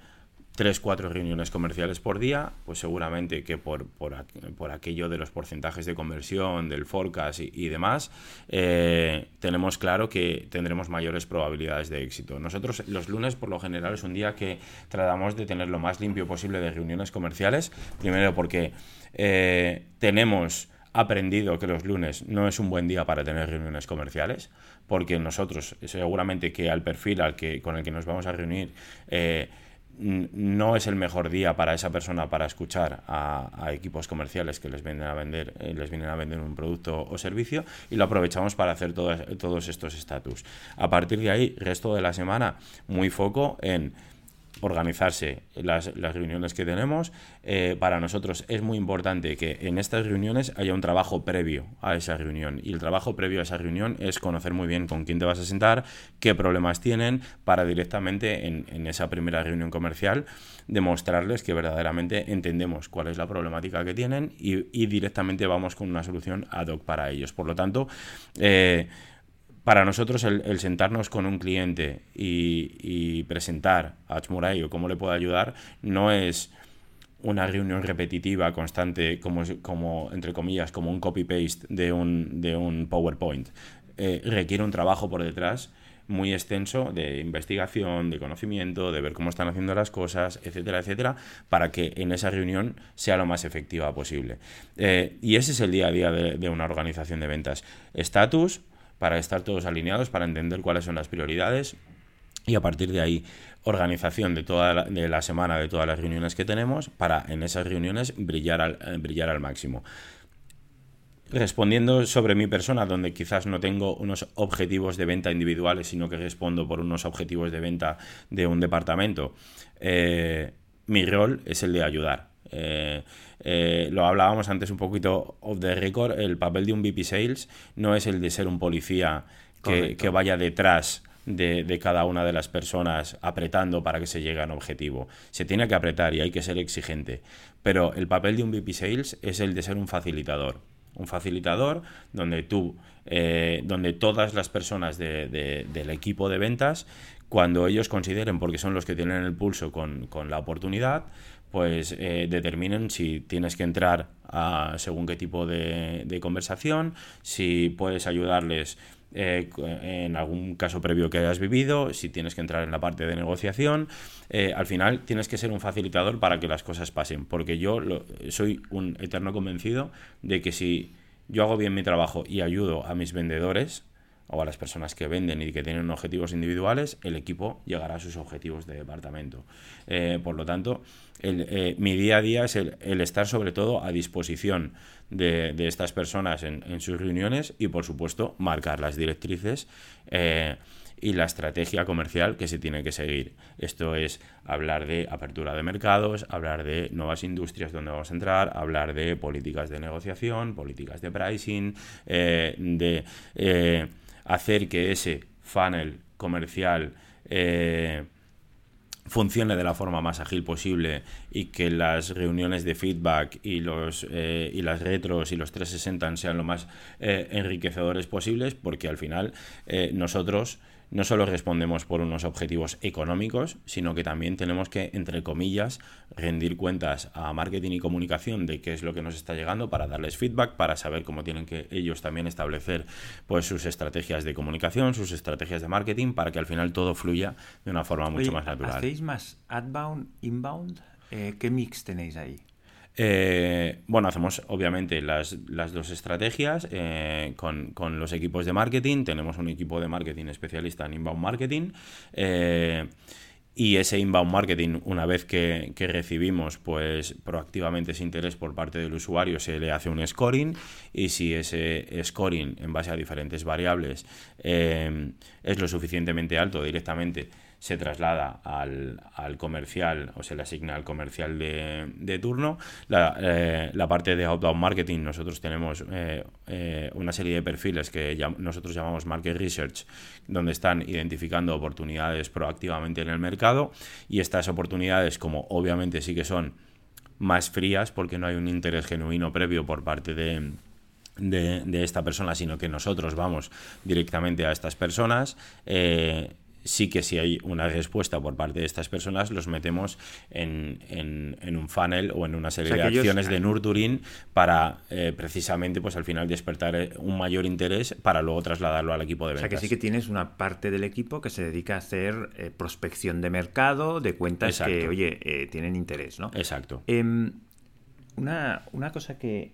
tres, cuatro reuniones comerciales por día, pues seguramente que por, por, aquello de los porcentajes de conversión, del forecast y, demás, eh, tenemos claro que tendremos mayores probabilidades de éxito. Nosotros los lunes por lo general es un día que tratamos de tener lo más limpio posible de reuniones comerciales, primero porque eh, tenemos aprendido que los lunes no es un buen día para tener reuniones comerciales, porque nosotros seguramente que al perfil al que, con el que nos vamos a reunir eh, no es el mejor día para esa persona para escuchar a, equipos comerciales que les vienen a vender eh, les vienen a vender un producto o servicio y lo aprovechamos para hacer todos estos estatus. A partir de ahí, resto de la semana, muy foco en organizarse las, reuniones que tenemos. Eh, para nosotros es muy importante que en estas reuniones haya un trabajo previo a esa reunión. Y el trabajo previo a esa reunión es conocer muy bien con quién te vas a sentar, qué problemas tienen, para directamente en, esa primera reunión comercial demostrarles que verdaderamente entendemos cuál es la problemática que tienen y, directamente vamos con una solución ad hoc para ellos. Por lo tanto, eh, para nosotros el, sentarnos con un cliente y, presentar a Achmurai o cómo le puede ayudar no es una reunión repetitiva, constante, como, como entre comillas, como un copy-paste de un, de un PowerPoint. Eh, requiere un trabajo por detrás muy extenso de investigación, de conocimiento, de ver cómo están haciendo las cosas, etcétera, etcétera, para que en esa reunión sea lo más efectiva posible. Eh, y ese es el día a día de, de una organización de ventas. Estatus, para estar todos alineados, para entender cuáles son las prioridades y a partir de ahí organización de toda la, semana de todas las reuniones que tenemos para en esas reuniones brillar al, eh, brillar al máximo. Respondiendo sobre mi persona, donde quizás no tengo unos objetivos de venta individuales, sino que respondo por unos objetivos de venta de un departamento, eh, mi rol es el de ayudar. Eh, eh, lo hablábamos antes un poquito of the record, el papel de un VP Sales no es el de ser un policía que, vaya detrás de, cada una de las personas apretando para que se llegue a un objetivo. Se tiene que apretar y hay que ser exigente. Pero el papel de un VP Sales es el de ser un facilitador. Un facilitador donde tú, eh, donde todas las personas del equipo de ventas, cuando ellos consideren, porque son los que tienen el pulso con, con la oportunidad, pues eh, determinen si tienes que entrar a según qué tipo de, conversación, si puedes ayudarles eh, en algún caso previo que hayas vivido, si tienes que entrar en la parte de negociación. Eh, al final tienes que ser un facilitador para que las cosas pasen, porque yo soy un eterno convencido de que si yo hago bien mi trabajo y ayudo a mis vendedores, o a las personas que venden y que tienen objetivos individuales, el equipo llegará a sus objetivos de departamento. Eh, por lo tanto, eh, mi día a día es el, estar sobre todo a disposición de, estas personas en, sus reuniones y, por supuesto, marcar las directrices. Eh, y la estrategia comercial que se tiene que seguir. Esto es hablar de apertura de mercados, hablar de nuevas industrias donde vamos a entrar, hablar de políticas de negociación, políticas de pricing, de hacer que ese funnel comercial eh, funcione de la forma más ágil posible y que las reuniones de feedback y, los, eh, y las retros y los 360 sean lo más eh, enriquecedores posibles, porque al final nosotros no solo respondemos por unos objetivos económicos, sino que también tenemos que, entre comillas, rendir cuentas a marketing y comunicación de qué es lo que nos está llegando para darles feedback, para saber cómo tienen que ellos también establecer pues, sus estrategias de comunicación, sus estrategias de marketing, para que al final todo fluya de una forma mucho más natural. ¿Hacéis más outbound, inbound? Eh, ¿Qué mix tenéis ahí? Eh, bueno, hacemos obviamente las, dos estrategias eh, con, los equipos de marketing. Tenemos un equipo de marketing especialista en inbound marketing. Eh, y ese inbound marketing, una vez que, recibimos pues proactivamente ese interés por parte del usuario, se le hace un scoring y si ese scoring en base a diferentes variables es lo suficientemente alto directamente se traslada al, al, comercial o se le asigna al comercial de, de turno. La, eh, la, parte de outbound marketing, nosotros tenemos eh, eh, una serie de perfiles que nosotros llamamos market research, donde están identificando oportunidades proactivamente en el mercado y estas oportunidades, como obviamente sí que son más frías porque no hay un interés genuino previo por parte de, de, de, esta persona, sino que nosotros vamos directamente a estas personas. Sí que si hay una respuesta por parte de estas personas, los metemos en, en, un funnel o en una serie de acciones de nurturing para eh, precisamente pues al final despertar eh, un mayor interés para luego trasladarlo al equipo de ventas. O sea que sí que tienes una parte del equipo que se dedica a hacer eh, prospección de mercado, de cuentas que, oye, tienen interés, ¿no? Exacto. Em, una, una cosa que,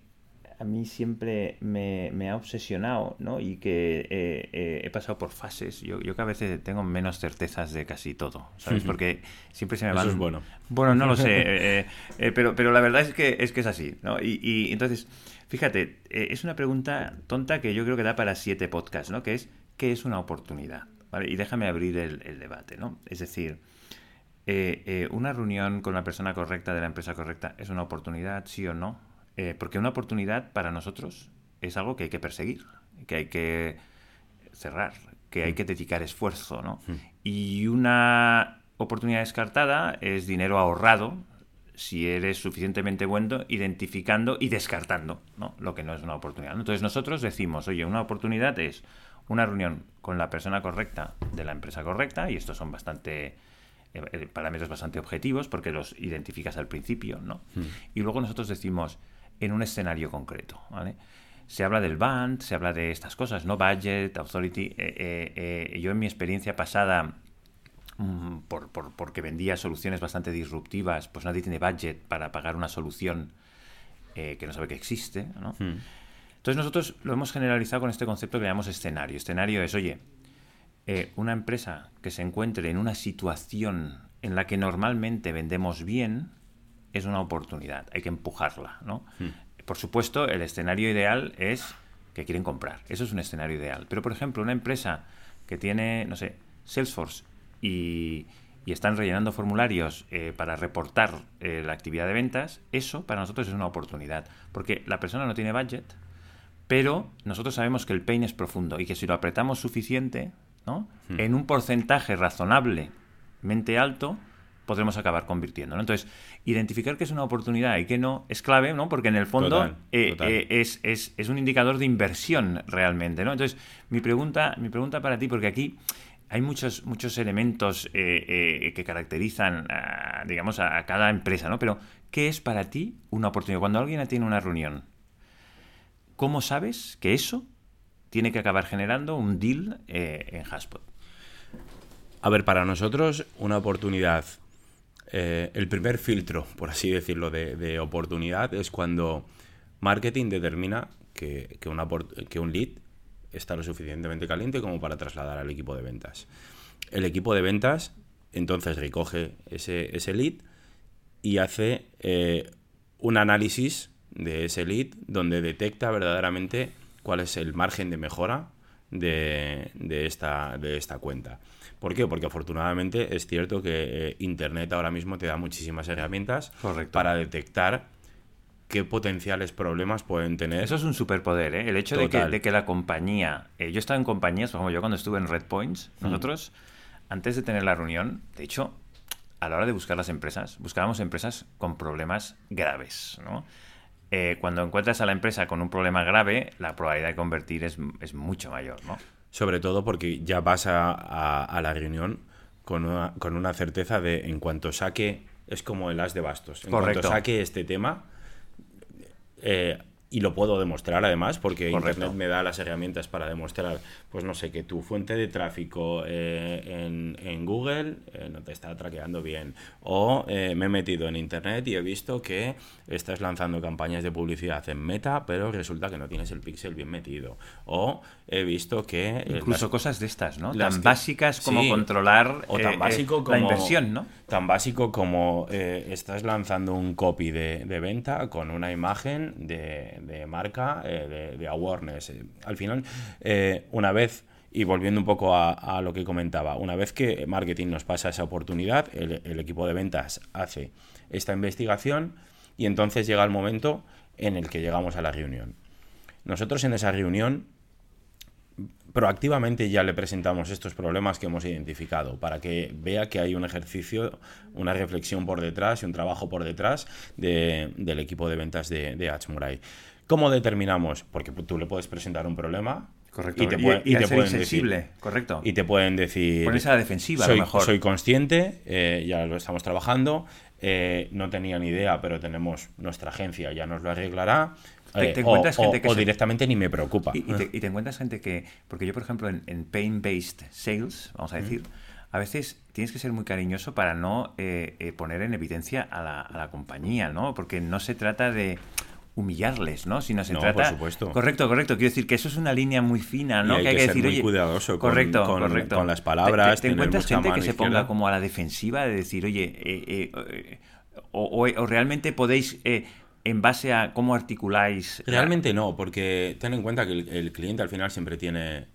a mí siempre me, ha obsesionado, ¿no? Y que eh, eh, he pasado por fases. Yo, yo que a veces tengo menos certezas de casi todo, ¿sabes? Porque siempre se me van... Eso es bueno. Bueno, no lo sé, [laughs] eh, pero, pero la verdad es que, es que es así, ¿no? Y, y entonces, fíjate, es una pregunta tonta que yo creo que da para siete podcasts, ¿no? Que es, ¿qué es una oportunidad? ¿Vale? Y déjame abrir el, el debate, ¿no? Es decir... una reunión con la persona correcta de la empresa correcta es una oportunidad, sí o no? Eh, porque una oportunidad para nosotros es algo que hay que perseguir, que hay que cerrar, que hay mm. que dedicar esfuerzo, ¿no? Mm. Y una oportunidad descartada es dinero ahorrado si eres suficientemente bueno identificando y descartando ¿no? lo que no es una oportunidad. Entonces nosotros decimos, oye, una oportunidad es una reunión con la persona correcta de la empresa correcta, y estos son bastante eh, eh, parámetros bastante objetivos porque los identificas al principio, ¿no? Mm. Y luego nosotros decimos, en un escenario concreto. ¿vale? Se habla del band, se habla de estas cosas, ¿no? Budget, authority. Eh, eh, eh, yo en mi experiencia pasada, mm, por, porque vendía soluciones bastante disruptivas, pues nadie tiene budget para pagar una solución que no sabe que existe. ¿no? Hmm. Entonces nosotros lo hemos generalizado con este concepto que llamamos escenario. Escenario es, oye, una empresa que se encuentre en una situación en la que normalmente vendemos bien, es una oportunidad, hay que empujarla, ¿no? Hmm. Por supuesto, el escenario ideal es que quieren comprar. Eso es un escenario ideal. Pero, por ejemplo, una empresa que tiene, no sé, Salesforce y, están rellenando formularios eh, para reportar eh, la actividad de ventas, eso para nosotros es una oportunidad. Porque la persona no tiene budget, pero nosotros sabemos que el pain es profundo y que si lo apretamos suficiente, ¿no? Hmm. En un porcentaje razonablemente alto, podremos acabar convirtiendo. Entonces, identificar qué es una oportunidad y qué no es clave, ¿no? Porque en el fondo eh, eh, es, es, es, un indicador de inversión realmente, ¿no? Entonces, mi pregunta, mi pregunta para ti, porque aquí hay muchos, muchos elementos eh, que caracterizan, a, digamos, a, cada empresa, ¿no? Pero, ¿qué es para ti una oportunidad? Cuando alguien tiene una reunión, ¿cómo sabes que eso tiene que acabar generando un deal en Haspot? A ver, para nosotros una oportunidad eh, el primer filtro, por así decirlo, de, oportunidad es cuando marketing determina que, un lead está lo suficientemente caliente como para trasladar al equipo de ventas. El equipo de ventas entonces recoge ese, lead y hace eh, un análisis de ese lead donde detecta verdaderamente cuál es el margen de mejora de, esta, de esta cuenta. ¿Por qué? Porque afortunadamente es cierto que eh, Internet ahora mismo te da muchísimas herramientas para detectar qué potenciales problemas pueden tener. Eso es un superpoder, ¿eh? El hecho de que, la compañía... Eh, yo he estado en compañías, por ejemplo, yo cuando estuve en Red Points, mm. nosotros, antes de tener la reunión, de hecho, a la hora de buscar las empresas, buscábamos empresas con problemas graves, ¿no? Eh, cuando encuentras a la empresa con un problema grave, la probabilidad de convertir es, es mucho mayor, ¿no? Sobre todo porque ya vas a, la reunión con una, con una, certeza de en cuanto saque, es como el as de bastos. En cuanto saque este tema, eh, y lo puedo demostrar además porque Internet me da las herramientas para demostrar, pues no sé, que tu fuente de tráfico eh, en, Google eh, no te está traqueando bien. O eh, me he metido en Internet y he visto que estás lanzando campañas de publicidad en Meta, pero resulta que no tienes el pixel bien metido. O he visto que... Incluso cosas de estas, ¿no? tan básicas como controlar o tan básico como, la inversión, ¿no? Tan básico como estás lanzando un copy de, de venta con una imagen de de marca, eh, de, awareness. Eh, al final, eh, una vez, y volviendo un poco a, lo que comentaba, una vez que marketing nos pasa esa oportunidad, el, equipo de ventas hace esta investigación y entonces llega el momento en el que llegamos a la reunión. Nosotros en esa reunión proactivamente ya le presentamos estos problemas que hemos identificado para que vea que hay un ejercicio, una reflexión por detrás y un trabajo por detrás del equipo de ventas de, de ¿Cómo determinamos? Porque tú le puedes presentar un problema. Correcto. Y te, pueden decir, correcto. Y te pueden decir. Pones a la defensiva, soy, a lo mejor. Soy consciente, eh, ya lo estamos trabajando. Eh, no tenía ni idea, pero tenemos nuestra agencia, ya nos lo arreglará. Te, eh, encuentras o, gente que directamente ni me preocupa. Y, te, encuentras gente que. Porque yo, por ejemplo, en, en pain-based sales, vamos a decir, a veces tienes que ser muy cariñoso para no poner en evidencia a la, a la compañía, ¿no? Porque no se trata de humillarles, ¿no? Si no se trata. Por supuesto. Correcto, correcto. Quiero decir que eso es una línea muy fina, ¿no? que hay que, decir, muy cuidadoso correcto, con, correcto. con las palabras. ¿Te, encuentras gente que se ponga como a la defensiva de decir, oye, eh, eh, eh, o, realmente podéis. En base a cómo articuláis. Realmente no, porque ten en cuenta que el, cliente al final siempre tiene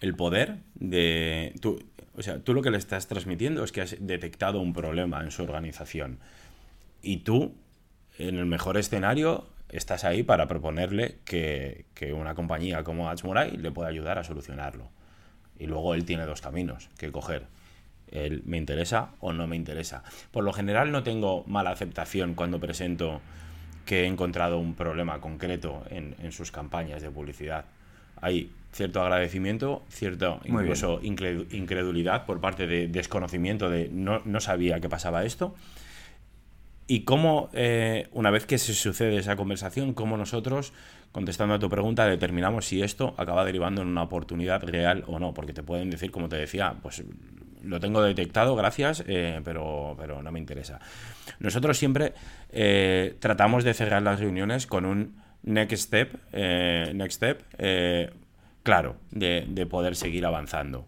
el poder de. Tú, o sea, tú lo que le estás transmitiendo es que has detectado un problema en su organización. Y tú, en el mejor escenario, estás ahí para proponerle que, una compañía como Adsmoray le pueda ayudar a solucionarlo. Y luego él tiene dos caminos que coger. Él me interesa o no me interesa. Por lo general no tengo mala aceptación cuando presento que he encontrado un problema concreto en, sus campañas de publicidad. Hay cierto agradecimiento, cierto incluso incredulidad por parte de desconocimiento de no, no sabía que pasaba esto y cómo, eh, una vez que se sucede esa conversación, cómo nosotros, contestando a tu pregunta, determinamos si esto acaba derivando en una oportunidad real o no. Porque te pueden decir, como te decía, pues lo tengo detectado, gracias, eh, pero, pero no me interesa. Nosotros siempre eh, tratamos de cerrar las reuniones con un next step, next step claro, de, de poder seguir avanzando.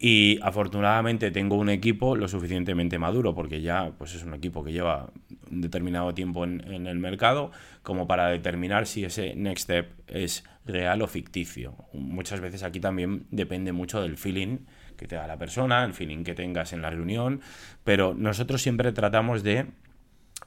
Y afortunadamente tengo un equipo lo suficientemente maduro, porque ya pues es un equipo que lleva un determinado tiempo en, el mercado, como para determinar si ese next step es real o ficticio. Muchas veces aquí también depende mucho del feeling que te da la persona, el feeling que tengas en la reunión, pero nosotros siempre tratamos de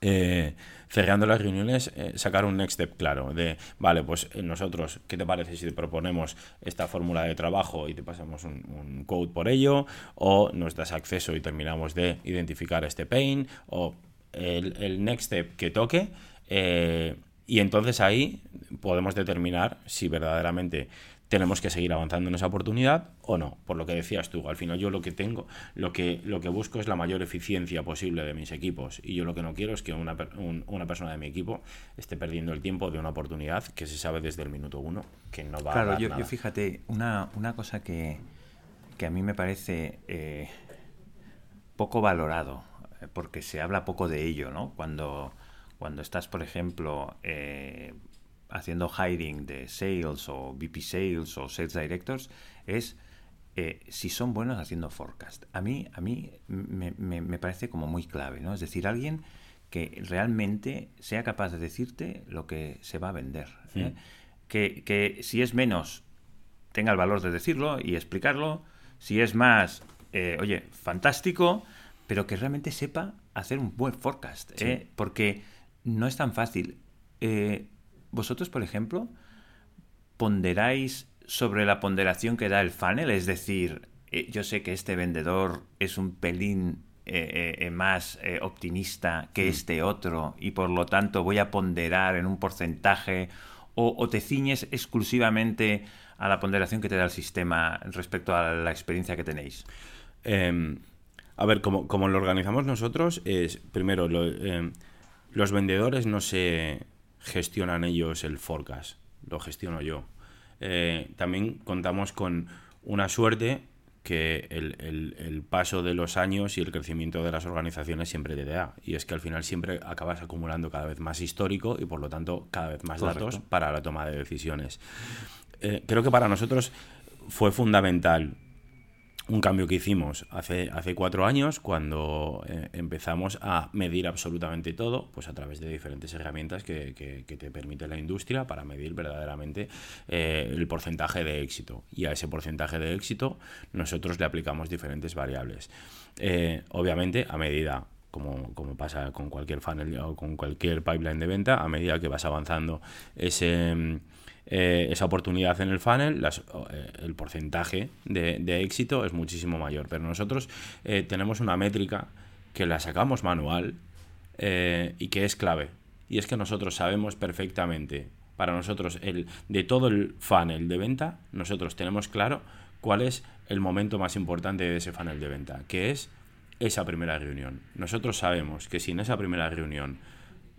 eh, cerrando las reuniones, eh, sacar un next step claro de, vale, pues eh, nosotros, ¿qué te parece si te proponemos esta fórmula de trabajo y te pasamos un, code por ello? O nos das acceso y terminamos de identificar este pain, o el, next step que toque. y entonces ahí podemos determinar si verdaderamente tenemos que seguir avanzando en esa oportunidad o no. Por lo que decías tú, al final yo lo que tengo, lo que, lo que busco es la mayor eficiencia posible de mis equipos y yo lo que no quiero es que una, una persona de mi equipo esté perdiendo el tiempo de una oportunidad que se sabe desde el minuto uno que no va a dar yo, yo fíjate, una, una cosa que, que, a mí me parece eh, poco valorado, porque se habla poco de ello, ¿no? Cuando, cuando estás, por ejemplo, eh, haciendo hiring de sales o VP sales o sales directors es eh, si son buenos haciendo forecast. A mí, a mí me, parece como muy clave, ¿no? Es decir, alguien que realmente sea capaz de decirte lo que se va a vender. ¿eh? Que, que, si es menos, tenga el valor de decirlo y explicarlo. Si es más, eh, oye, fantástico, pero que realmente sepa hacer un buen forecast. Porque no es tan fácil. Vosotros, por ejemplo, ponderáis sobre la ponderación que da el funnel, es decir, eh, yo sé que este vendedor es un pelín eh, eh, más optimista que mm. este otro y por lo tanto voy a ponderar en un porcentaje o, te ciñes exclusivamente a la ponderación que te da el sistema respecto a la experiencia que tenéis. Em, a ver, como, lo organizamos nosotros, es primero em, los vendedores no se gestionan ellos el forecast, lo gestiono yo. Eh, también contamos con una suerte que el, paso de los años y el crecimiento de las organizaciones siempre te da. Y es que al final siempre acabas acumulando cada vez más histórico y por lo tanto cada vez más datos para la toma de decisiones. Eh, creo que para nosotros fue fundamental un cambio que hicimos hace, hace cuatro años cuando eh, empezamos a medir absolutamente todo pues a través de diferentes herramientas que, te permite la industria para medir verdaderamente eh, el porcentaje de éxito. Y a ese porcentaje de éxito nosotros le aplicamos diferentes variables. Eh, obviamente a medida como, como, pasa con cualquier funnel o con cualquier pipeline de venta, a medida que vas avanzando ese, eh, esa oportunidad en el funnel, eh, el porcentaje de, éxito es muchísimo mayor. Pero nosotros eh, tenemos una métrica que la sacamos manual y que es clave. Y es que nosotros sabemos perfectamente, para nosotros, el, de todo el funnel de venta, nosotros tenemos claro cuál es el momento más importante de ese funnel de venta, que es esa primera reunión. Nosotros sabemos que si en esa primera reunión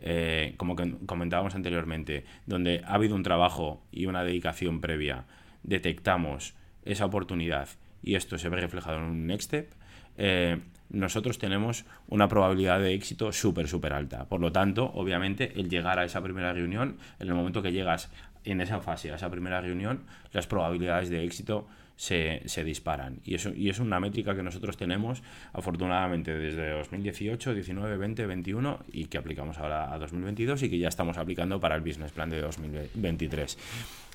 eh, como comentábamos anteriormente, donde ha habido un trabajo y una dedicación previa, detectamos esa oportunidad y esto se ve reflejado en un next step, eh, nosotros tenemos una probabilidad de éxito súper, súper alta. Por lo tanto, obviamente, el llegar a esa primera reunión, en el momento que llegas en esa fase, a esa primera reunión, las probabilidades de éxito se, se, disparan. Y, eso, y es una métrica que nosotros tenemos, afortunadamente, desde 2018, 19, 20, 21 y que aplicamos ahora a 2022 y que ya estamos aplicando para el business plan de 2023.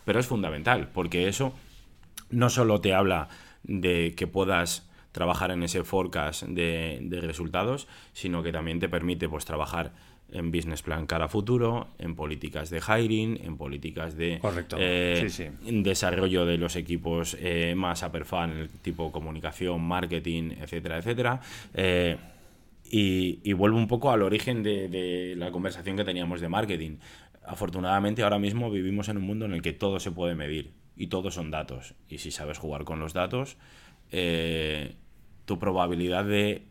Pero es fundamental, porque eso no solo te habla de que puedas trabajar en ese forecast de, de resultados, sino que también te permite pues, trabajar en business plan cara futuro, en políticas de hiring, en políticas de eh, desarrollo de los equipos eh, más upper funnel, tipo comunicación, marketing, etcétera, etcétera. Eh, y, vuelvo un poco al origen de, la conversación que teníamos de marketing. Afortunadamente ahora mismo vivimos en un mundo en el que todo se puede medir y todo son datos. Y si sabes jugar con los datos, tu probabilidad de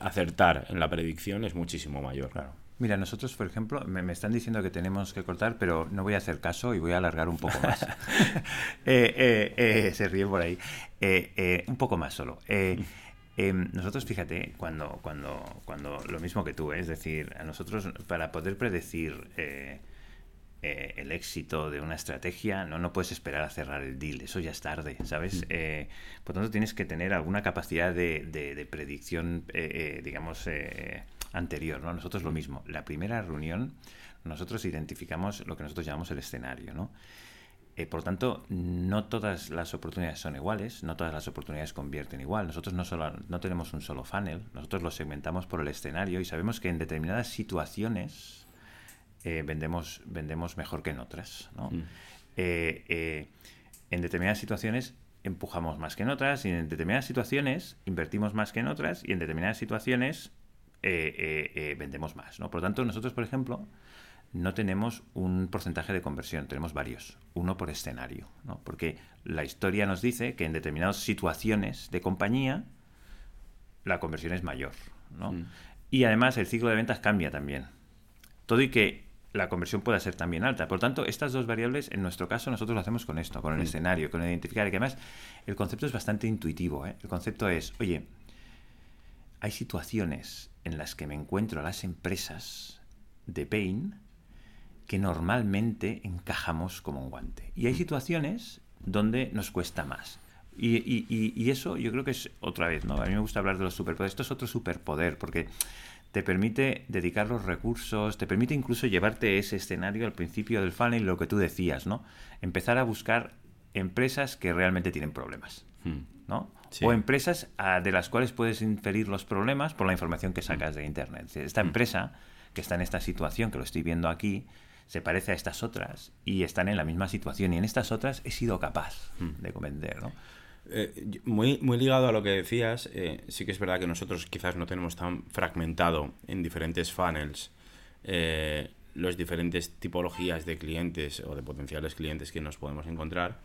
acertar en la predicción es muchísimo mayor. Claro. Mira, nosotros, por ejemplo, me, están diciendo que tenemos que cortar, pero no voy a hacer caso y voy a alargar un poco más. [laughs] [laughs] Eh, eh, eh, se ríe por ahí. un poco más solo. Em, nosotros, fíjate, cuando, cuando, cuando lo mismo que tú, es decir, a nosotros, para poder predecir el éxito de una estrategia, no, no puedes esperar a cerrar el deal, eso ya es tarde, ¿sabes? Mm. por tanto, tienes que tener alguna capacidad de, de predicción, digamos, anterior, ¿no? Nosotros lo mismo. La primera reunión, nosotros identificamos lo que nosotros llamamos el escenario, ¿no? Eh, por tanto, no todas las oportunidades son iguales, no todas las oportunidades convierten igual. Nosotros no, solo, no tenemos un solo funnel, nosotros lo segmentamos por el escenario y sabemos que en determinadas situaciones eh, vendemos, vendemos mejor que en otras. ¿no? Mm. Eh, en determinadas situaciones empujamos más que en otras y en determinadas situaciones invertimos más que en otras y en determinadas situaciones eh, eh, eh, vendemos más. ¿no? Por lo tanto, nosotros, por ejemplo, no tenemos un porcentaje de conversión, tenemos varios, uno por escenario, ¿no? porque la historia nos dice que en determinadas situaciones de compañía la conversión es mayor. ¿no? Mm. Y además el ciclo de ventas cambia también. Todo y que la conversión pueda ser también alta. Por tanto, estas dos variables, en nuestro caso, nosotros lo hacemos con esto, con el mm. escenario, con identificar. Y que además, el concepto es bastante intuitivo. El concepto es, oye, hay situaciones en las que me encuentro a las empresas de Pain que normalmente encajamos como un guante. Y hay situaciones donde nos cuesta más. Y, eso yo creo que es otra vez, ¿no? A mí me gusta hablar de los superpoderes. Esto es otro superpoder porque te permite dedicar los recursos, te permite incluso llevarte ese escenario al principio del funnel, lo que tú decías, ¿no? Empezar a buscar empresas que realmente tienen problemas, mm. ¿No? O empresas ah, de las cuales puedes inferir los problemas por la información que sacas de Internet. Esta mm. empresa que está en esta situación, que lo estoy viendo aquí, se parece a estas otras y están en la misma situación. Y en estas otras he sido capaz mm. de convencer, ¿no? Eh, muy, muy ligado a lo que decías, eh, sí que es verdad que nosotros quizás no tenemos tan fragmentado en diferentes funnels eh, las diferentes tipologías de clientes o de potenciales clientes que nos podemos encontrar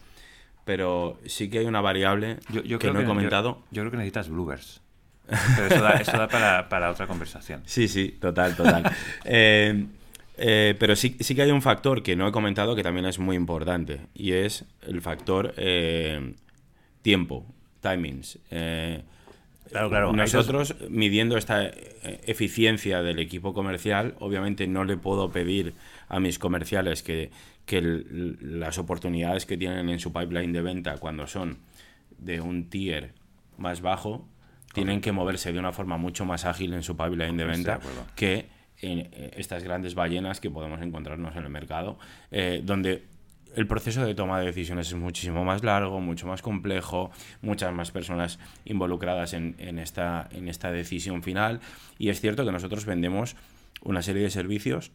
pero sí que hay una variable yo, que no he comentado. Yo, creo que necesitas bloopers. Pero eso da, para, otra conversación. [laughs] Sí, sí, total, total. [laughs] Eh, Eh, pero sí, sí que hay un factor que no he comentado que también es muy importante y es el factor eh, tiempo, timings. Claro, claro. Nosotros, midiendo esta eficiencia del equipo comercial, obviamente no le puedo pedir a mis comerciales que, las oportunidades que tienen en su pipeline de venta cuando son de un tier más bajo, tienen que moverse de una forma mucho más ágil en su pipeline de venta que en eh, estas grandes ballenas que podemos encontrarnos en el mercado, eh, donde el proceso de toma de decisiones es muchísimo más largo, mucho más complejo, muchas más personas involucradas en, esta, en esta decisión final. Y es cierto que nosotros vendemos una serie de servicios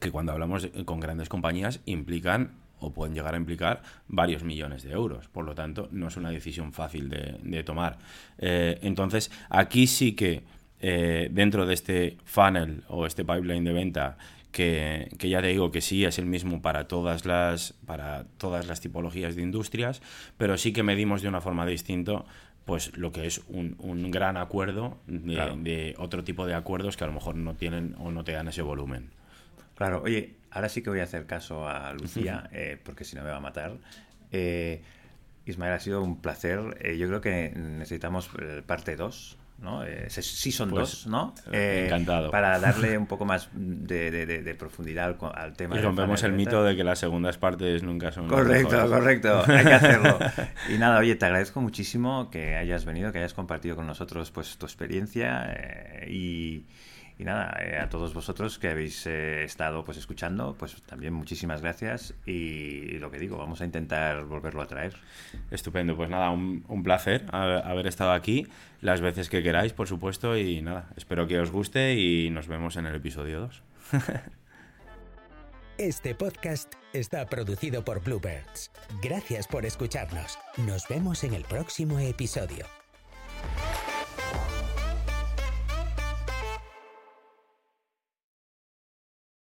que cuando hablamos con grandes compañías implican o pueden llegar a implicar varios millones de euros. Por lo tanto, no es una decisión fácil de, tomar. Eh, entonces, aquí sí que eh, dentro de este funnel o este pipeline de venta que, ya te digo que sí es el mismo para todas las para todas las tipologías de industrias, pero sí que medimos de una forma distinta pues lo que es un, un gran acuerdo de, otro tipo de acuerdos que a lo mejor no tienen o no te dan ese volumen. Claro, oye, ahora sí que voy a hacer caso a Lucía, eh, porque si no me va a matar. Eh, Ismael, ha sido un placer. Eh, yo creo que necesitamos parte 2 ¿no? Eh, sí son pues, dos, ¿no? Eh, encantado. Para darle [laughs] un poco más de, profundidad al, tema. Y rompemos el mito de que las segundas partes nunca son. Correcto, correcto. Hay que hacerlo. [laughs] y nada, oye, te agradezco muchísimo que hayas venido, que hayas compartido con nosotros pues tu experiencia eh, y y nada, eh, a todos vosotros que habéis eh, estado pues escuchando, pues también muchísimas gracias y, lo que digo, vamos a intentar volverlo a traer. Estupendo, pues nada, un, un placer haber estado aquí las veces que queráis, por supuesto, y nada, espero que os guste y nos vemos en el episodio 2. [laughs] Este podcast está producido por Bluebirds. Gracias por escucharnos. Nos vemos en el próximo episodio.